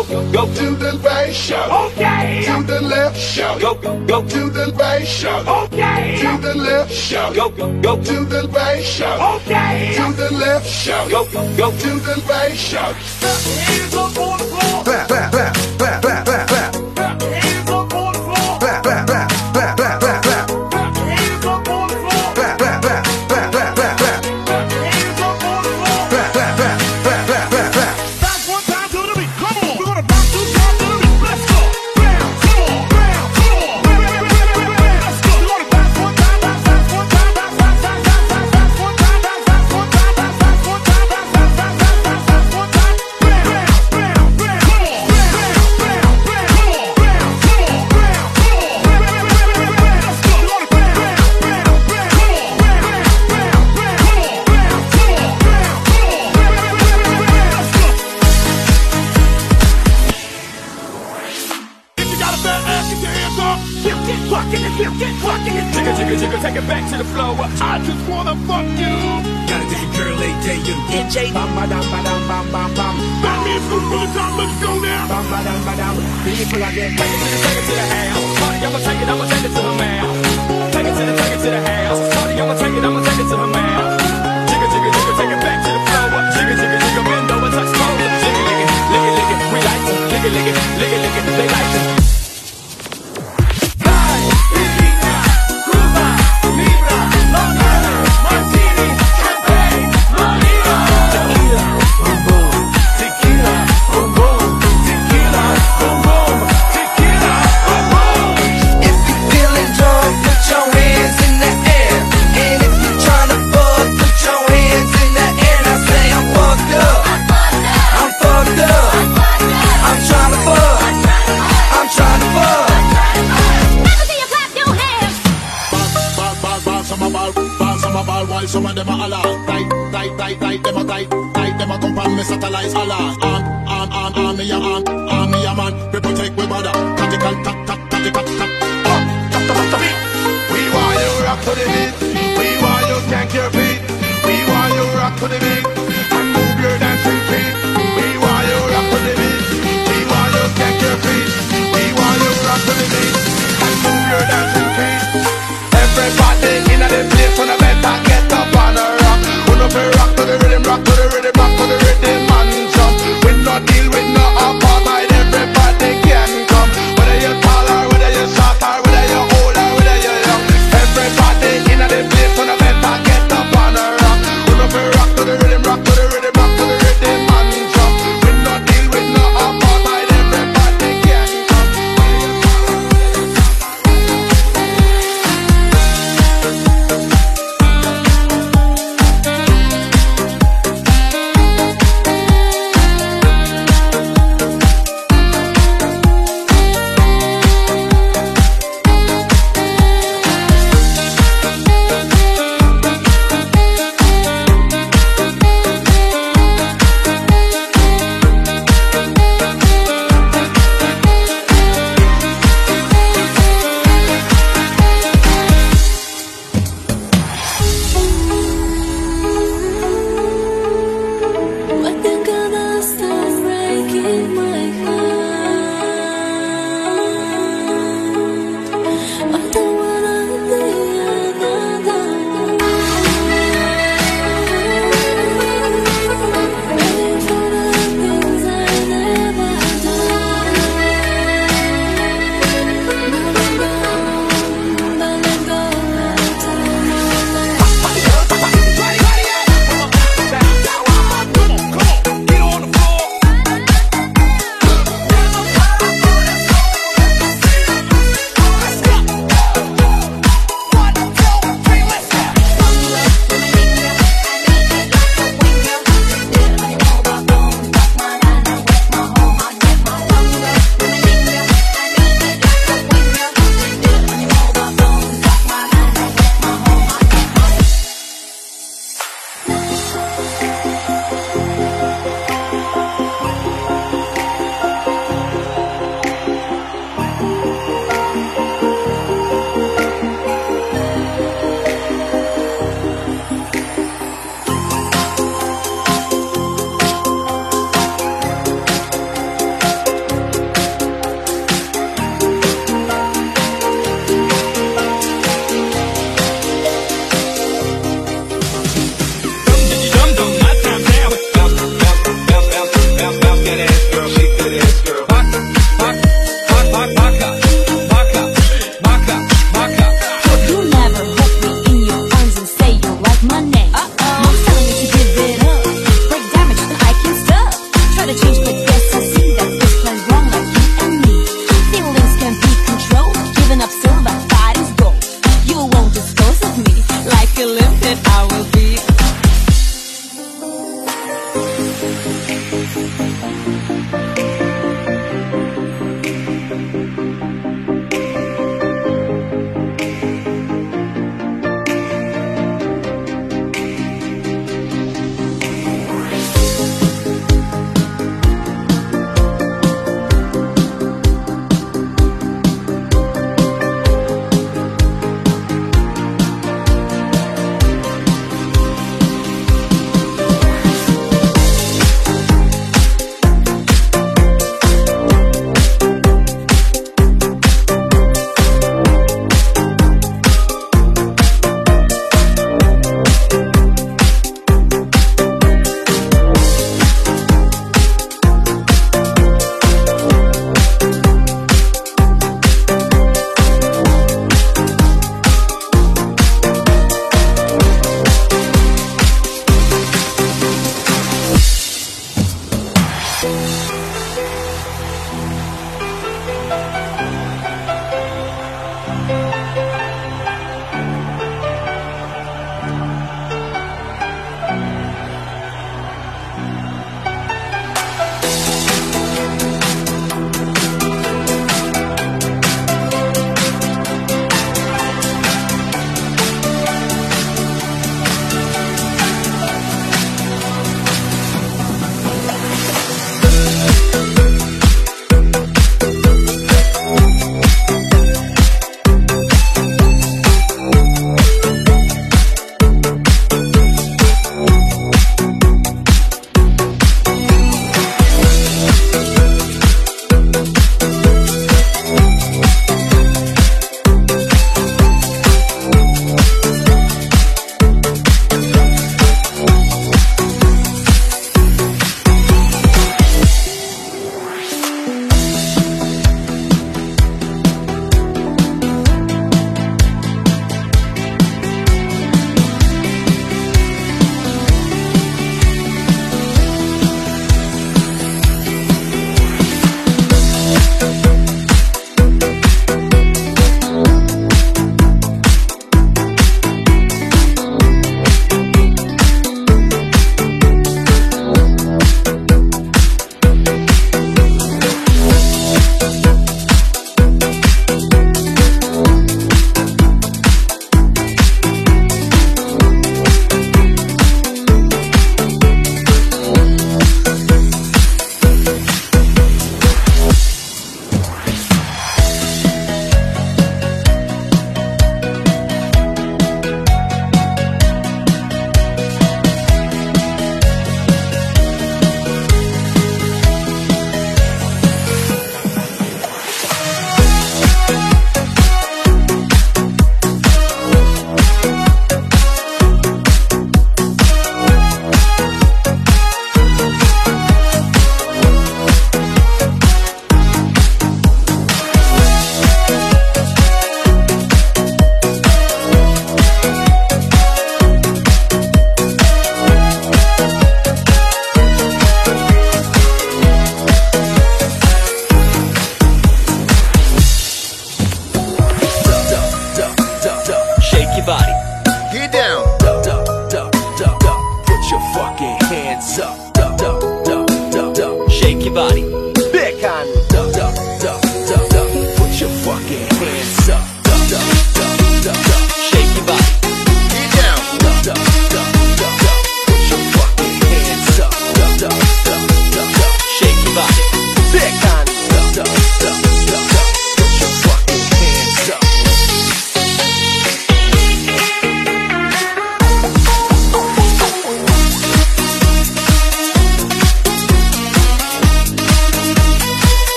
Go, to the bass show. Okay. To the left show. Go, go, to the bass show. Okay. To the left show. Go, go, to the bass show. Okay. To the left show. Go, go, to the bass show. Hands up on the floor. Got a different girl DJ. Bam ba dam ba dam bam bam bam. Me a of time. Let's go now. Bam ba dam ba dam. Take it to the take it to the house. Party, I'ma take it, I'ma take it to the mouth. Take it to the take it to the house. Party, I'ma take it, I'ma take it to the mouth. Jigga jigga jigga, take it back to the floor. Jigga jigga jigga, bend over, touch closer. Jigga lick it, lick it lick it, we like to lick it lick it lick it lick it, they like to.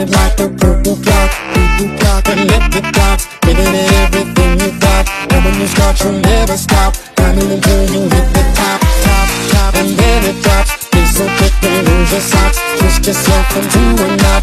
It like a purple clock, purple clock, electric clocks, giving it everything you got. And when you start, you'll never stop, climbing until you hit the top, top, top, and then it drops. Be so quick, you lose your socks. Twist yourself into a knot,